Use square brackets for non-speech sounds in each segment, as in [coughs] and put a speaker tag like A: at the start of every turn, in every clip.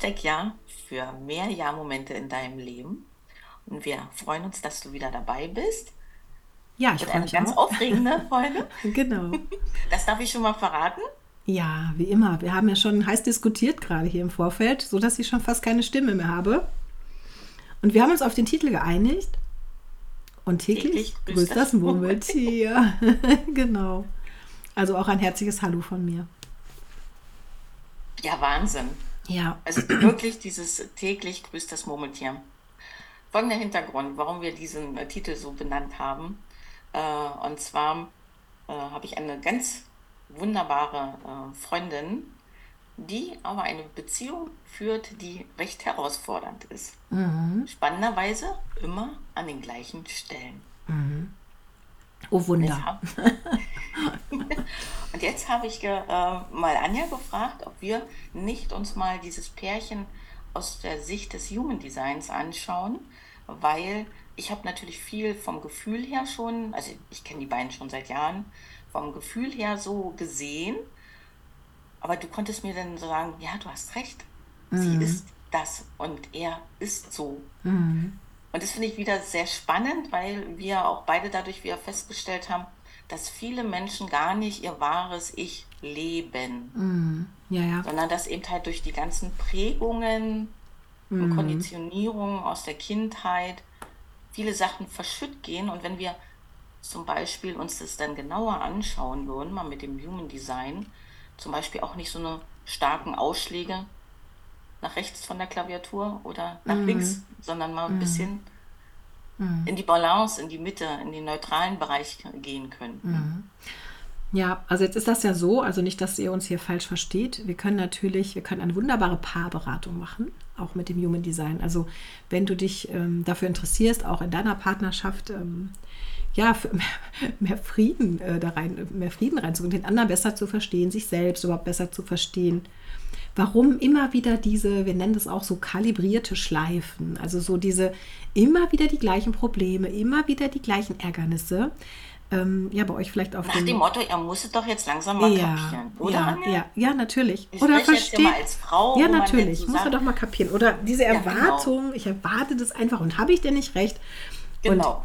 A: Hashtag Ja für mehr Ja-Momente in deinem Leben. Und wir freuen uns, dass du wieder dabei bist.
B: Ja, ich freue
A: eine
B: mich
A: ganz
B: auch.
A: aufregende [laughs] Folge.
B: Genau.
A: Das darf ich schon mal verraten.
B: Ja, wie immer. Wir haben ja schon heiß diskutiert gerade hier im Vorfeld, sodass ich schon fast keine Stimme mehr habe. Und wir haben uns auf den Titel geeinigt. Und täglich,
A: Täglich
B: grüßt das Murmeltier. [laughs] genau. Also auch ein herzliches Hallo von mir.
A: Ja, Wahnsinn.
B: Ja.
A: Also wirklich dieses täglich grüßt das Murmeltier. Folgender Hintergrund, warum wir diesen äh, Titel so benannt haben. Äh, und zwar äh, habe ich eine ganz wunderbare Freundin, die aber eine Beziehung führt, die recht herausfordernd ist. Spannenderweise immer an den gleichen Stellen.
B: Oh Wunder. [laughs]
A: Und jetzt habe ich äh, mal Anja gefragt, ob wir nicht uns mal dieses Pärchen aus der Sicht des Human Designs anschauen, weil ich habe natürlich viel vom Gefühl her schon, also ich kenne die beiden schon seit Jahren, vom Gefühl her so gesehen, aber du konntest mir dann sagen, ja, du hast recht, sie ist das und er ist so. Und das finde ich wieder sehr spannend, weil wir auch beide dadurch wieder festgestellt haben, dass viele Menschen gar nicht ihr wahres Ich leben,
B: Ja, ja.
A: sondern dass eben halt durch die ganzen Prägungen und Konditionierungen aus der Kindheit viele Sachen verschütt gehen. Und wenn wir zum Beispiel uns das dann genauer anschauen würden, mal mit dem Human Design, zum Beispiel auch nicht so eine starken Ausschläge nach rechts von der Klaviatur oder nach links, sondern mal ein bisschen in die Balance, in die Mitte, in den neutralen Bereich gehen können.
B: Ja, also jetzt ist das ja so, also nicht, dass ihr uns hier falsch versteht. Wir können natürlich, wir können eine wunderbare Paarberatung machen, auch mit dem Human Design. Also wenn du dich ähm, dafür interessierst, auch in deiner Partnerschaft, ähm, ja, mehr, [laughs] mehr Frieden äh, da rein, mehr Frieden reinzubringen, den anderen besser zu verstehen, sich selbst überhaupt besser zu verstehen. Warum immer wieder diese, wir nennen das auch so kalibrierte Schleifen, also so diese immer wieder die gleichen Probleme, immer wieder die gleichen Ärgernisse. Ähm, ja, bei euch vielleicht auf
A: Nach
B: dem
A: dem Motto, er muss es doch jetzt langsam mal
B: ja,
A: kapieren, oder?
B: ja,
A: Anja?
B: ja, ja, natürlich.
A: Ich
B: Oder
A: spreche jetzt
B: verstehen.
A: immer als Frau,
B: ja, natürlich. Muss man doch mal kapieren. Oder diese
A: Ja, genau.
B: Erwartung, ich erwarte das einfach und habe ich denn nicht recht?
A: Genau.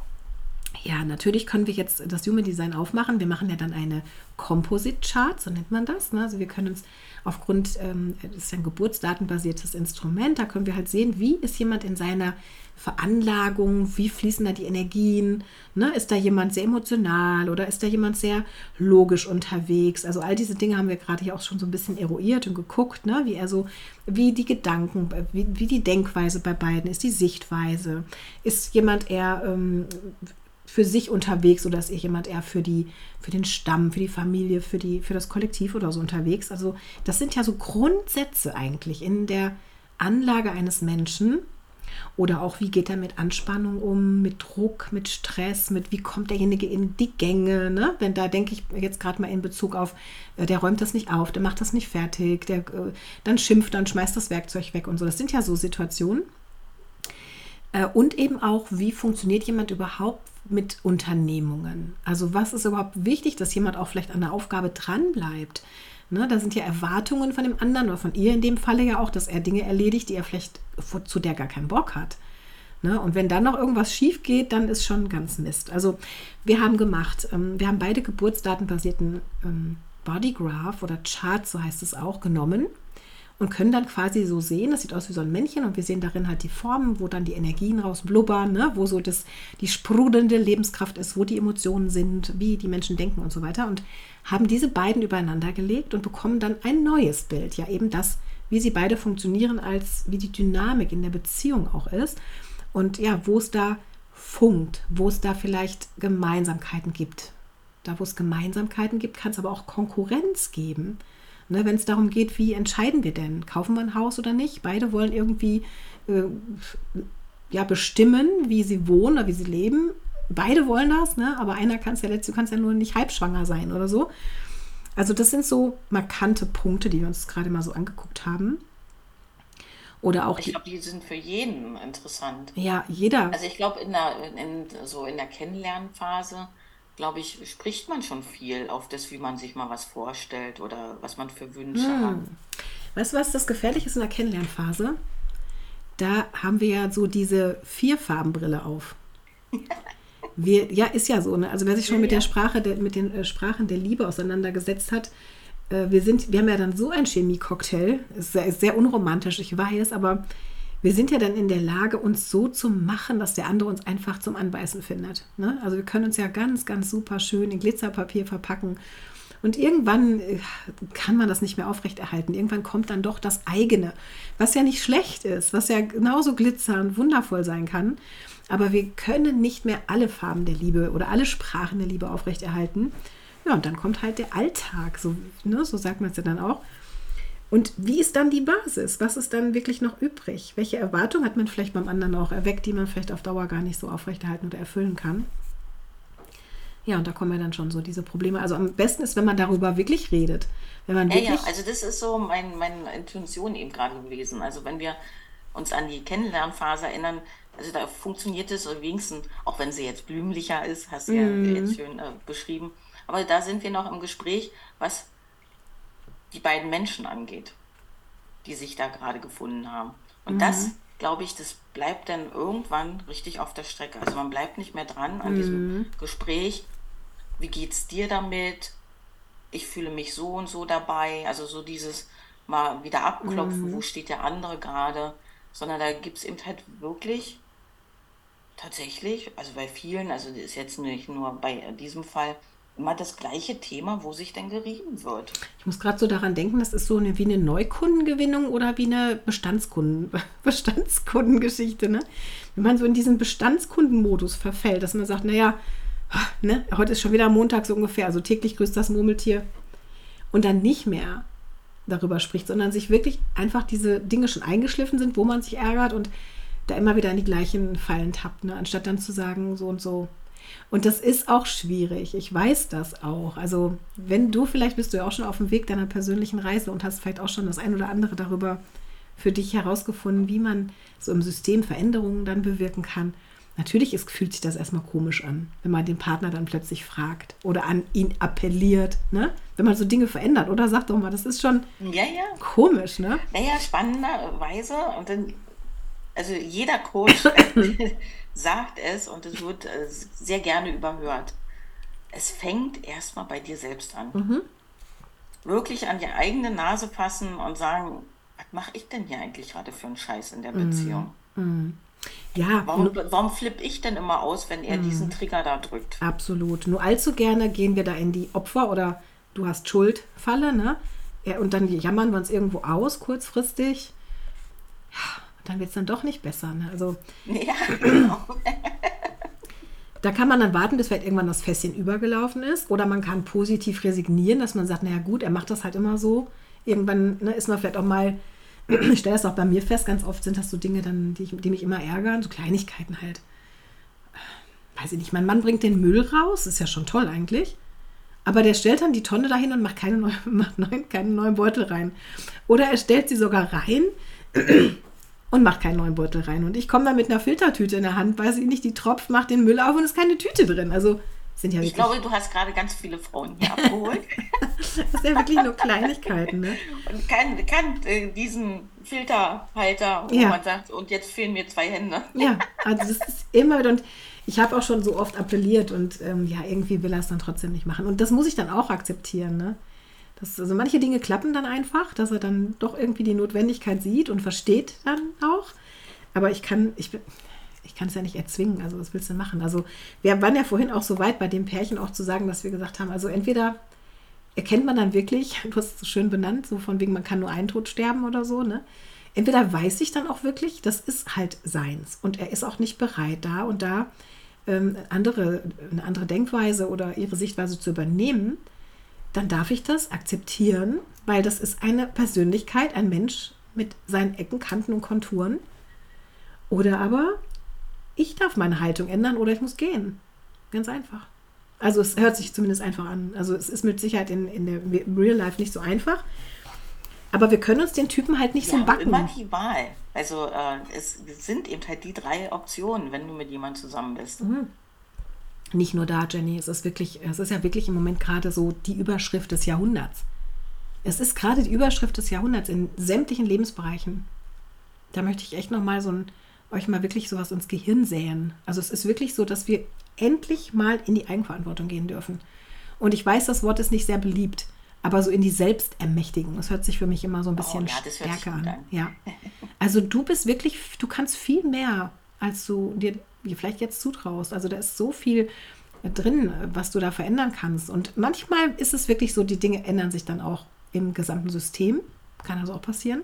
B: Ja, natürlich können wir jetzt das Human Design aufmachen. Wir machen ja dann eine Composite Chart, so nennt man das. Ne? Also wir können uns aufgrund, ähm, das ist ja ein geburtsdatenbasiertes Instrument, da können wir halt sehen, wie ist jemand in seiner Veranlagung, wie fließen da die Energien, ne? ist da jemand sehr emotional oder ist da jemand sehr logisch unterwegs. Also all diese Dinge haben wir gerade hier auch schon so ein bisschen eruiert und geguckt, ne? wie er so, wie die Gedanken, wie, wie die Denkweise bei beiden ist, die Sichtweise. Ist jemand eher ähm, für sich unterwegs oder ist jemand eher für die für den Stamm, für die Familie, für die für das Kollektiv oder so unterwegs? Also das sind ja so Grundsätze eigentlich in der Anlage eines Menschen oder auch wie geht er mit Anspannung um, mit Druck, mit Stress, mit wie kommt derjenige in die Gänge, ne? Wenn da denke ich jetzt gerade mal in Bezug auf, äh, der räumt das nicht auf, der macht das nicht fertig, der äh, dann schimpft, dann schmeißt das Werkzeug weg und so. Das sind ja so Situationen. Äh, Und eben auch, wie funktioniert jemand überhaupt mit Unternehmungen? Also was ist überhaupt wichtig, dass jemand auch vielleicht an der Aufgabe dranbleibt? Ne, da sind ja Erwartungen von dem anderen oder von ihr in dem Falle ja auch, dass er Dinge erledigt, die er vielleicht zu der gar keinen Bock hat. Ne? Und wenn dann noch irgendwas schief geht, dann ist schon ganz Mist. Also wir haben gemacht, ähm, wir haben beide geburtsdatenbasierten ähm, Bodygraph oder Chart, so heißt es auch, genommen und können dann quasi so sehen, das sieht aus wie so ein Männchen und wir sehen darin halt die Formen, wo dann die Energien rausblubbern, ne? wo so das, die sprudelnde Lebenskraft ist, wo die Emotionen sind, wie die Menschen denken und so weiter und haben diese beiden übereinander gelegt und bekommen dann ein neues Bild, ja eben das, wie sie beide funktionieren, als wie die Dynamik in der Beziehung auch ist und ja, wo es da funkt, wo es da vielleicht Gemeinsamkeiten gibt. Da, wo es Gemeinsamkeiten gibt, kann es aber auch Konkurrenz geben. Ne, Wenn es darum geht, wie entscheiden wir denn? Kaufen wir ein Haus oder nicht? Beide wollen irgendwie äh, ja, bestimmen, wie sie wohnen oder wie sie leben. Beide wollen das, ne? aber einer kann es ja letztlich, du kannst ja nur nicht halbschwanger sein oder so. Also das sind so markante Punkte, die wir uns gerade mal so angeguckt haben. Oder auch
A: Ich
B: die,
A: glaube, die sind für jeden interessant.
B: ja, jeder.
A: Also ich glaube, in der, in, so in der Kennenlernphase, glaube ich, spricht man schon viel auf das, wie man sich mal was vorstellt oder was man für Wünsche hat.
B: Weißt du, was das gefährlich ist in der Kennenlernphase? Da haben wir ja so diese Vierfarbenbrille auf. [laughs] Wir, ja, ist ja so. Ne? Also wer sich schon mit der Sprache, der, mit den äh, Sprachen der Liebe auseinandergesetzt hat, äh, wir sind, wir haben ja dann so ein Chemie-Cocktail. Ist ist sehr unromantisch, ich weiß, aber wir sind ja dann in der Lage, uns so zu machen, dass der andere uns einfach zum Anbeißen findet. Ne? Also wir können uns ja ganz, ganz super schön in Glitzerpapier verpacken. Und irgendwann äh, kann man das nicht mehr aufrechterhalten. Irgendwann kommt dann doch das eigene, was ja nicht schlecht ist, was ja genauso glitzernd, wundervoll sein kann. Aber wir können nicht mehr alle Farben der Liebe oder alle Sprachen der Liebe aufrechterhalten. Ja, und dann kommt halt der Alltag, so, ne, so sagt man es ja dann auch. Und wie ist dann die Basis? Was ist dann wirklich noch übrig? Welche Erwartung hat man vielleicht beim anderen auch erweckt, die man vielleicht auf Dauer gar nicht so aufrechterhalten oder erfüllen kann? Ja, und da kommen ja dann schon so diese Probleme. Also am besten ist, wenn man darüber wirklich redet. Wenn man
A: ja,
B: wirklich
A: ja, also das ist so mein, meine Intention eben gerade gewesen. Also wenn wir uns an die Kennenlernphase erinnern, also da funktioniert es wenigstens, auch wenn sie jetzt blümlicher ist, hast du ja
B: Mhm.
A: jetzt schön äh, beschrieben. Aber da sind wir noch im Gespräch, was die beiden Menschen angeht, die sich da gerade gefunden haben. Und das, glaube ich, das bleibt dann irgendwann richtig auf der Strecke. Also man bleibt nicht mehr dran an diesem Gespräch. Wie geht's dir damit? Ich fühle mich so und so dabei. Also so dieses mal wieder abklopfen, wo steht der andere gerade. Sondern da gibt es eben halt wirklich tatsächlich, also bei vielen, also das ist jetzt nicht nur bei diesem Fall, immer das gleiche Thema, wo sich denn gerieben wird.
B: Ich muss gerade so daran denken, das ist so eine, wie eine Neukundengewinnung oder wie eine Bestandskunden, [laughs] Bestandskundengeschichte. Ne? Wenn man so in diesen Bestandskundenmodus verfällt, dass man sagt, naja, ne, heute ist schon wieder Montag so ungefähr, also täglich grüßt das Murmeltier und dann nicht mehr darüber spricht, sondern sich wirklich einfach diese Dinge schon eingeschliffen sind, wo man sich ärgert und da immer wieder in die gleichen Fallen tappt, ne? anstatt dann zu sagen, so und so. Und das ist auch schwierig. Ich weiß das auch. Also, wenn du, vielleicht bist du ja auch schon auf dem Weg deiner persönlichen Reise und hast vielleicht auch schon das ein oder andere darüber für dich herausgefunden, wie man so im System Veränderungen dann bewirken kann. Natürlich ist, fühlt sich das erstmal komisch an, wenn man den Partner dann plötzlich fragt oder an ihn appelliert, ne? Wenn man so Dinge verändert oder sagt doch mal, das ist schon
A: Ja, ja.
B: komisch, ne?
A: Naja, spannenderweise, und dann, also jeder Coach [coughs] sagt es und es wird äh, sehr gerne überhört. Es fängt erstmal bei dir selbst an. Wirklich an die eigene Nase fassen und sagen, was mache ich denn hier eigentlich gerade für einen Scheiß in der Beziehung?
B: Ja,
A: Warum, warum flippe ich denn immer aus, wenn er diesen Trigger da drückt?
B: Absolut. Nur allzu gerne gehen wir da in die Opfer- oder du hast Schuld-Falle, ne? Ja, und dann jammern wir uns irgendwo aus, kurzfristig. Ja, dann wird es dann doch nicht besser. Ne? Also
A: Ja, [clears throat] genau.
B: da kann man dann warten, bis vielleicht irgendwann das Fässchen übergelaufen ist. Oder man kann positiv resignieren, dass man sagt, naja gut, er macht das halt immer so. Irgendwann ne, ist man vielleicht auch mal, [clears throat] ich stelle das auch bei mir fest, ganz oft sind das so Dinge, dann, die, ich, die mich immer ärgern, so Kleinigkeiten halt. Weiß ich nicht, mein Mann bringt den Müll raus, ist ja schon toll eigentlich. Aber der stellt dann die Tonne dahin und macht, keine neue, [laughs] macht neuen, keinen neuen Beutel rein. Oder er stellt sie sogar rein [clears throat] und macht keinen neuen Beutel rein. Und ich komme dann mit einer Filtertüte in der Hand, weiß ich nicht, die tropft, macht den Müll auf und ist keine Tüte drin. Also sind ja
A: Ich
B: wirklich,
A: glaube, du hast gerade ganz viele Frauen hier abgeholt [laughs]
B: das sind ja wirklich nur Kleinigkeiten. Ne?
A: und kann, kann äh, diesen Filterhalter, wo
B: Ja.
A: man sagt, und jetzt fehlen mir zwei Hände.
B: Ja, also das ist immer wieder. Und ich habe auch schon so oft appelliert und ähm, ja, irgendwie will er es dann trotzdem nicht machen. Und das muss ich dann auch akzeptieren. Ne? Das, also manche Dinge klappen dann einfach, dass er dann doch irgendwie die Notwendigkeit sieht und versteht dann auch. Aber ich kann, ich, ich kann es ja nicht erzwingen. Also was willst du machen? Also wir waren ja vorhin auch so weit bei dem Pärchen auch zu sagen, dass wir gesagt haben, also entweder erkennt man dann wirklich, [laughs] du hast es so schön benannt, so von wegen, man kann nur einen Tod sterben oder so, ne? Entweder weiß ich dann auch wirklich, das ist halt seins und er ist auch nicht bereit, da und da ähm, andere, eine andere Denkweise oder ihre Sichtweise zu übernehmen, dann darf ich das akzeptieren, weil das ist eine Persönlichkeit, ein Mensch mit seinen Ecken, Kanten und Konturen. Oder aber ich darf meine Haltung ändern oder ich muss gehen. Ganz einfach. Also es hört sich zumindest einfach an. Also es ist mit Sicherheit in, in der Real Life nicht so einfach. Aber wir können uns den Typen halt nicht
A: Wir
B: so
A: haben immer
B: backen.
A: die Wahl. Also äh, es sind eben halt die drei Optionen, wenn du mit jemandem zusammen bist.
B: Mhm. Nicht nur da, Jenny. Es ist wirklich, es ist ja wirklich im Moment gerade so die Überschrift des Jahrhunderts. Es ist gerade die Überschrift des Jahrhunderts in sämtlichen Lebensbereichen. Da möchte ich echt nochmal so ein, euch mal wirklich sowas ins Gehirn säen. Also es ist wirklich so, dass wir endlich mal in die Eigenverantwortung gehen dürfen. Und ich weiß, das Wort ist nicht sehr beliebt, aber so in die Selbstermächtigung. Das hört sich für mich immer so ein bisschen oh, ja, stärker an. an. Ja. Also du bist wirklich, du kannst viel mehr, als du dir vielleicht jetzt zutraust. Also da ist so viel drin, was du da verändern kannst. Und manchmal ist es wirklich so, die Dinge ändern sich dann auch im gesamten System. Kann also auch passieren.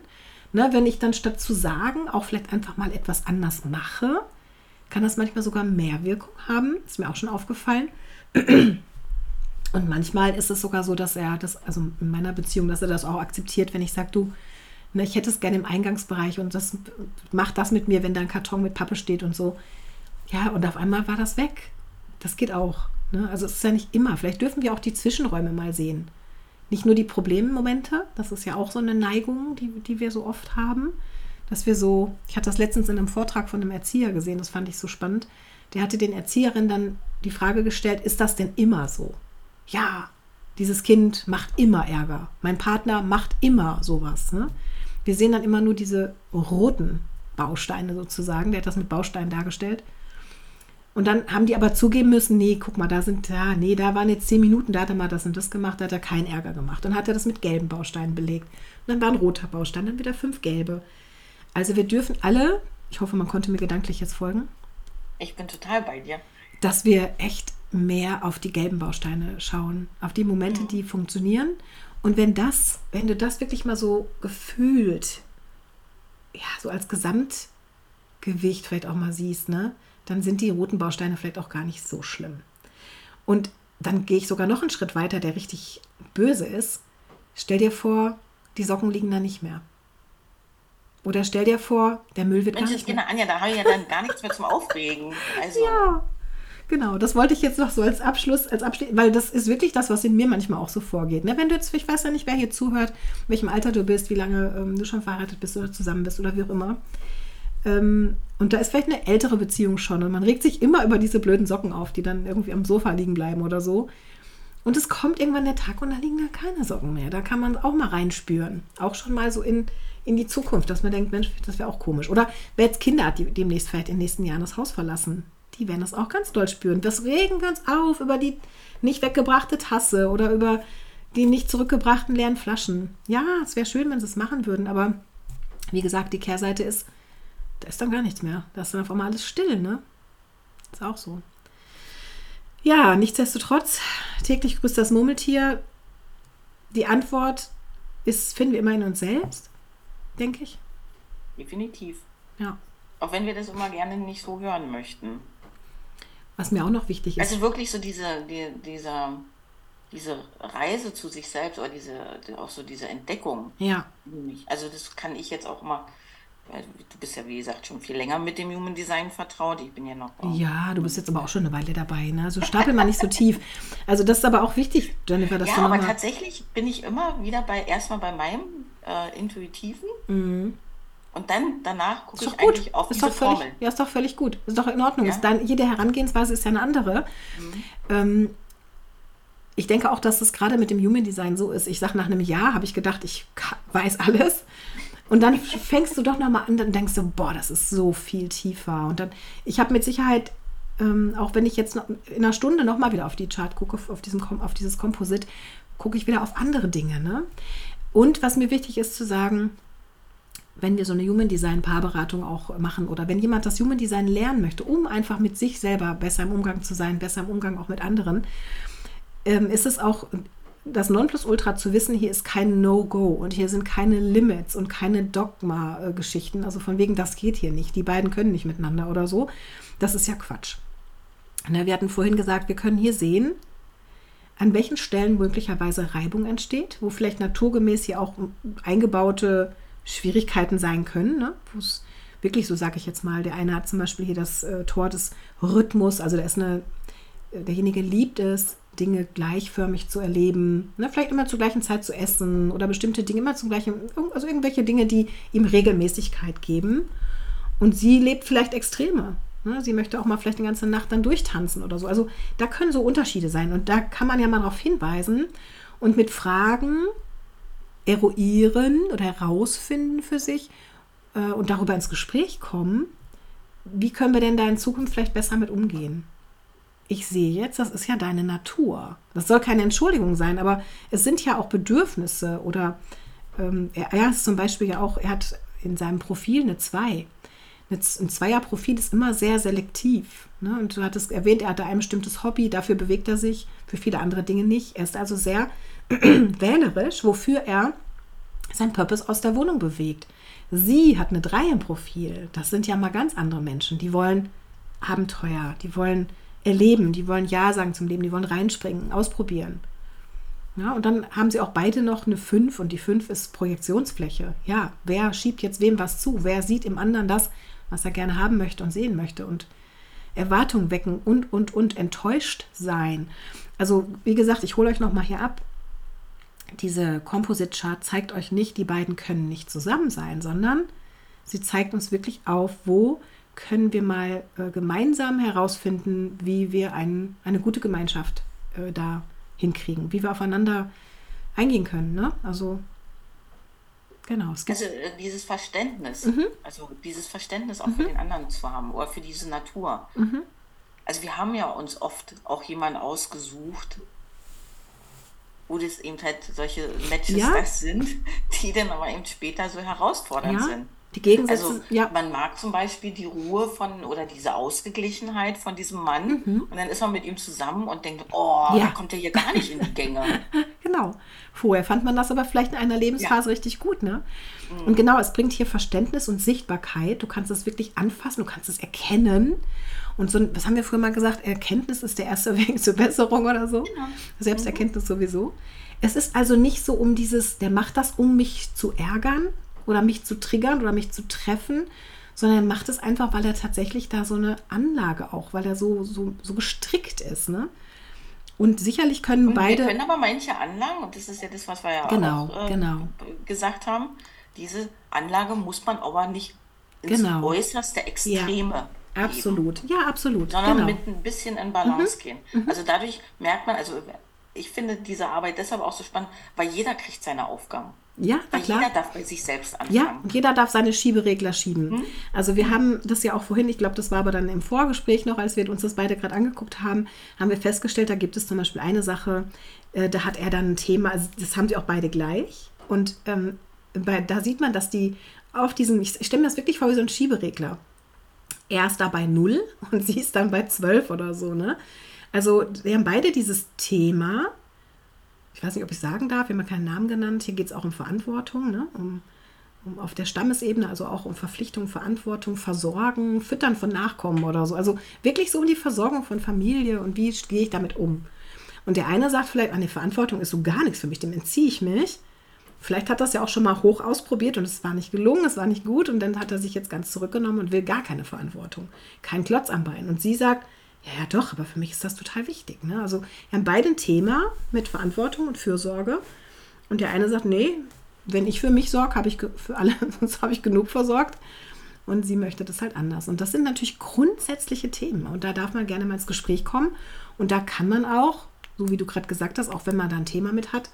B: Ne, wenn ich dann statt zu sagen auch vielleicht einfach mal etwas anders mache, kann das manchmal sogar mehr Wirkung haben. Ist mir auch schon aufgefallen. Und manchmal ist es sogar so, dass er das, also in meiner Beziehung, dass er das auch akzeptiert, wenn ich sage, du, ne, ich hätte es gerne im Eingangsbereich und das macht das mit mir, wenn da ein Karton mit Pappe steht und so. Ja, und auf einmal war das weg. Das geht auch. Ne? Also es ist ja nicht immer. Vielleicht dürfen wir auch die Zwischenräume mal sehen. Nicht nur die Problemmomente, das ist ja auch so eine Neigung, die, die wir so oft haben, dass wir so, ich hatte das letztens in einem Vortrag von einem Erzieher gesehen, das fand ich so spannend. Der hatte den Erzieherinnen dann die Frage gestellt, ist das denn immer so? Ja, dieses Kind macht immer Ärger. Mein Partner macht immer sowas. Ne? Wir sehen dann immer nur diese roten Bausteine sozusagen. Der hat das mit Bausteinen dargestellt. Und dann haben die aber zugeben müssen, nee, guck mal, da sind, ja, nee, da waren jetzt zehn Minuten, da hat er mal das und das gemacht, da hat er keinen Ärger gemacht. Dann hat er das mit gelben Bausteinen belegt. Und dann war ein roter Baustein, dann wieder fünf gelbe. Also wir dürfen alle, ich hoffe, man konnte mir gedanklich jetzt folgen.
A: Ich bin total bei dir.
B: Dass wir echt mehr auf die gelben Bausteine schauen, auf die Momente, mhm. die funktionieren. Und wenn das, wenn du das wirklich mal so gefühlt, ja, so als Gesamtgewicht vielleicht auch mal siehst, ne? dann sind die roten Bausteine vielleicht auch gar nicht so schlimm. Und dann gehe ich sogar noch einen Schritt weiter, der richtig böse ist. Stell dir vor, die Socken liegen da nicht mehr. Oder stell dir vor, der Müll wird
A: Mensch,
B: gar nicht
A: mehr. Anja, da habe ich ja dann gar nichts mehr zum Aufregen. [laughs] Also.
B: Ja, genau. Das wollte ich jetzt noch so als Abschluss, als Abschluss, weil das ist wirklich das, was in mir manchmal auch so vorgeht. Ne? Wenn du jetzt, ich weiß ja nicht, wer hier zuhört, in welchem Alter du bist, wie lange ähm, du schon verheiratet bist oder zusammen bist oder wie auch immer. Ähm, und da ist vielleicht eine ältere Beziehung schon und man regt sich immer über diese blöden Socken auf, die dann irgendwie am Sofa liegen bleiben oder so. Und es kommt irgendwann der Tag und da liegen da keine Socken mehr. Da kann man auch mal reinspüren. Auch schon mal so in, in die Zukunft, dass man denkt, Mensch, das wäre auch komisch. Oder wer jetzt Kinder hat, die demnächst vielleicht in den nächsten Jahren das Haus verlassen, die werden das auch ganz doll spüren. Das regen wir uns auf über die nicht weggebrachte Tasse oder über die nicht zurückgebrachten leeren Flaschen. Ja, es wäre schön, wenn sie es machen würden, aber wie gesagt, die Kehrseite ist, da ist dann gar nichts mehr. Da ist dann auf einmal alles still, ne? Ist auch so. Ja, nichtsdestotrotz, täglich grüßt das Murmeltier. Die Antwort ist, finden wir immer in uns selbst, denke ich.
A: Definitiv.
B: Ja.
A: Auch wenn wir das immer gerne nicht so hören möchten.
B: Was mir auch noch wichtig ist.
A: Also wirklich so diese, die, dieser, diese Reise zu sich selbst oder diese, auch so diese Entdeckung.
B: Ja.
A: Also das kann ich jetzt auch immer du bist ja, wie gesagt, schon viel länger mit dem Human Design vertraut. Ich bin ja noch.
B: Ja, du bist jetzt aber auch schon eine Weile dabei. Ne? Also stapel mal nicht so tief. Also, das ist aber auch wichtig, Jennifer, dass
A: ja,
B: du.
A: Ja, aber tatsächlich bin ich immer wieder bei, erstmal bei meinem äh, Intuitiven. Mhm. Und dann danach gucke ich gut. eigentlich auf
B: ist diese völlig, Formel. Ja, ist doch völlig gut. Ist doch in Ordnung. Ja. Ist dann, jede Herangehensweise ist ja eine andere. Mhm. Ähm, ich denke auch, dass das gerade mit dem Human Design so ist. Ich sage, nach einem Jahr habe ich gedacht, ich weiß alles. Und dann [laughs] fängst du doch nochmal an und denkst du, boah, das ist so viel tiefer. Und dann, ich habe mit Sicherheit, ähm, auch wenn ich jetzt in einer Stunde nochmal wieder auf die Chart gucke, auf, diesem, auf dieses Komposit, gucke ich wieder auf andere Dinge. Ne? Und was mir wichtig ist zu sagen, wenn wir so eine Human Design Paarberatung auch machen oder wenn jemand das Human Design lernen möchte, um einfach mit sich selber besser im Umgang zu sein, besser im Umgang auch mit anderen, ähm, ist es auch das Nonplusultra zu wissen, hier ist kein No-Go und hier sind keine Limits und keine Dogma-Geschichten. Also von wegen, das geht hier nicht. Die beiden können nicht miteinander oder so. Das ist ja Quatsch. Wir hatten vorhin gesagt, wir können hier sehen, an welchen Stellen möglicherweise Reibung entsteht, wo vielleicht naturgemäß hier auch eingebaute Schwierigkeiten sein können, ne? wo es wirklich, so sage ich jetzt mal, der eine hat zum Beispiel hier das äh, Tor des Rhythmus, also da ist eine, derjenige liebt es, Dinge gleichförmig zu erleben, ne, vielleicht immer zur gleichen Zeit zu essen oder bestimmte Dinge immer zum gleichen, also irgendwelche Dinge, die ihm Regelmäßigkeit geben. Und sie lebt vielleicht Extreme. Ne? Sie möchte auch mal vielleicht die ganze Nacht dann durchtanzen oder so. Also da können so Unterschiede sein und da kann man ja mal darauf hinweisen und mit Fragen eruieren oder herausfinden für sich äh, und darüber ins Gespräch kommen, wie können wir denn da in Zukunft vielleicht besser mit umgehen? Ich sehe jetzt, das ist ja deine Natur. Das soll keine Entschuldigung sein, aber es sind ja auch Bedürfnisse oder ähm, er, er ist zum Beispiel ja auch, er hat in seinem Profil eine 2. Ein Zweierprofil ist immer sehr selektiv. Ne? Und du hattest erwähnt, er hatte ein bestimmtes Hobby, dafür bewegt er sich, für viele andere Dinge nicht. Er ist also sehr [clears throat] wählerisch, wofür er sein Purpose aus der Wohnung bewegt. Sie hat eine 3 im Profil. Das sind ja mal ganz andere Menschen. Die wollen Abenteuer, die wollen erleben, die wollen Ja sagen zum Leben, die wollen reinspringen, ausprobieren. Ja, und dann haben sie auch beide noch eine 5 und die 5 ist Projektionsfläche. Ja, wer schiebt jetzt wem was zu? Wer sieht im anderen das, was er gerne haben möchte und sehen möchte? Und Erwartungen wecken und, und, und enttäuscht sein. Also, wie gesagt, ich hole euch nochmal hier ab. Diese Composite Chart zeigt euch nicht, die beiden können nicht zusammen sein, sondern sie zeigt uns wirklich auf, wo können wir mal äh, gemeinsam herausfinden, wie wir ein, eine gute Gemeinschaft äh, da hinkriegen, wie wir aufeinander eingehen können. Ne? Also genau.
A: Es gibt also äh, dieses Verständnis, mhm. also dieses Verständnis auch mhm. für den anderen zu haben oder für diese Natur. Mhm. Also wir haben ja uns oft auch jemanden ausgesucht, wo das eben halt solche Matches ja. das sind, [laughs] die dann aber eben später so herausfordernd ja. sind. Die Gegensätze, also ja. man mag zum Beispiel die Ruhe von oder diese Ausgeglichenheit von diesem Mann mhm. und dann ist man mit ihm zusammen und denkt, oh, ja. da kommt er hier gar nicht in die Gänge. [laughs]
B: genau. Vorher fand man das aber vielleicht in einer Lebensphase ja. richtig gut, ne? Mhm. Und genau, es bringt hier Verständnis und Sichtbarkeit. Du kannst es wirklich anfassen, du kannst es erkennen. Und so, was haben wir früher mal gesagt? Erkenntnis ist der erste [laughs] Weg zur Besserung oder so. Genau. Selbsterkenntnis mhm. sowieso. Es ist also nicht so um dieses, der macht das, um mich zu ärgern, oder mich zu triggern oder mich zu treffen, sondern er macht es einfach, weil er tatsächlich da so eine Anlage auch, weil er so, so, so gestrickt ist. Ne? Und sicherlich können und beide.
A: Wir können aber manche Anlagen, und das ist ja das, was wir ja
B: genau,
A: auch
B: äh, genau.
A: gesagt haben, diese Anlage muss man aber nicht ins genau. äußerste Extreme.
B: Ja. Absolut, ja, absolut.
A: Sondern genau. mit ein bisschen in Balance mhm. gehen. Mhm. Also dadurch merkt man, also ich finde diese Arbeit deshalb auch so spannend, weil jeder kriegt seine Aufgaben.
B: Ja,
A: Weil
B: klar.
A: jeder darf bei sich selbst anfangen.
B: Ja, jeder darf seine Schieberegler schieben. Hm? Also wir haben das ja auch vorhin, ich glaube, das war aber dann im Vorgespräch noch, als wir uns das beide gerade angeguckt haben, haben wir festgestellt, da gibt es zum Beispiel eine Sache, äh, da hat er dann ein Thema, also das haben sie auch beide gleich. Und ähm, bei, da sieht man, dass die auf diesem, ich stelle mir das wirklich vor wie so ein Schieberegler. Er ist da bei 0 [laughs] und sie ist dann bei 12 oder so, ne? Also, wir haben beide dieses Thema, ich weiß nicht, ob ich sagen darf, wir haben keinen Namen genannt. Hier geht es auch um Verantwortung, ne? um, um auf der Stammesebene, also auch um Verpflichtung, Verantwortung, Versorgen, Füttern von Nachkommen oder so. Also wirklich so um die Versorgung von Familie und wie gehe ich damit um. Und der eine sagt vielleicht, eine Verantwortung ist so gar nichts für mich, dem entziehe ich mich. Vielleicht hat das ja auch schon mal hoch ausprobiert und es war nicht gelungen, es war nicht gut und dann hat er sich jetzt ganz zurückgenommen und will gar keine Verantwortung. Kein Klotz am Bein. Und sie sagt, ja, ja, doch, aber für mich ist das total wichtig. Ne? Also wir haben beide ein Thema mit Verantwortung und Fürsorge. Und der eine sagt, nee, wenn ich für mich sorge, habe ich für alle, [laughs] sonst habe ich genug versorgt. Und sie möchte das halt anders. Und das sind natürlich grundsätzliche Themen. Und da darf man gerne mal ins Gespräch kommen. Und da kann man auch, so wie du gerade gesagt hast, auch wenn man da ein Thema mit hat,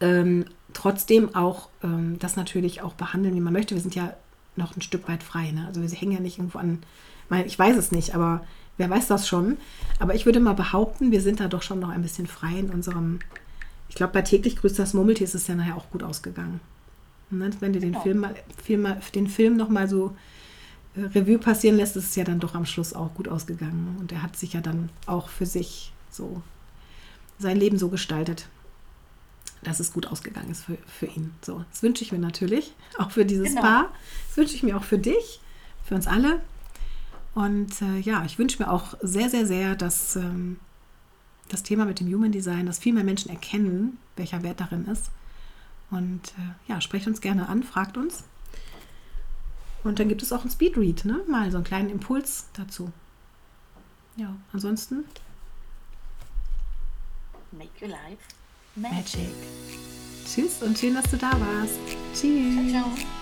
B: ähm, trotzdem auch ähm, das natürlich auch behandeln, wie man möchte. Wir sind ja noch ein Stück weit frei. Ne? Also wir hängen ja nicht irgendwo an, ich weiß es nicht, aber Wer weiß das schon? Aber ich würde mal behaupten, wir sind da doch schon noch ein bisschen frei in unserem. Ich glaube, bei täglich grüßt das Murmeltier ist es ja nachher auch gut ausgegangen. Ne? Wenn du den ja. Film mal, Film mal, den Film noch mal so äh, Revue passieren lässt, ist es ja dann doch am Schluss auch gut ausgegangen. Und er hat sich ja dann auch für sich so sein Leben so gestaltet, dass es gut ausgegangen ist für, für ihn. So, das wünsche ich mir natürlich, auch für dieses genau. Paar. Das wünsche ich mir auch für dich, für uns alle. Und äh, ja, ich wünsche mir auch sehr, sehr, sehr, dass ähm, das Thema mit dem Human Design, dass viel mehr Menschen erkennen, welcher Wert darin ist. Und äh, ja, sprecht uns gerne an, fragt uns. Und dann gibt es auch ein Speedread, ne? Mal so einen kleinen Impuls dazu. Ja, ansonsten.
A: Make your life
B: magic. magic. Tschüss und schön, dass du da warst. Tschüss. Ciao, ciao.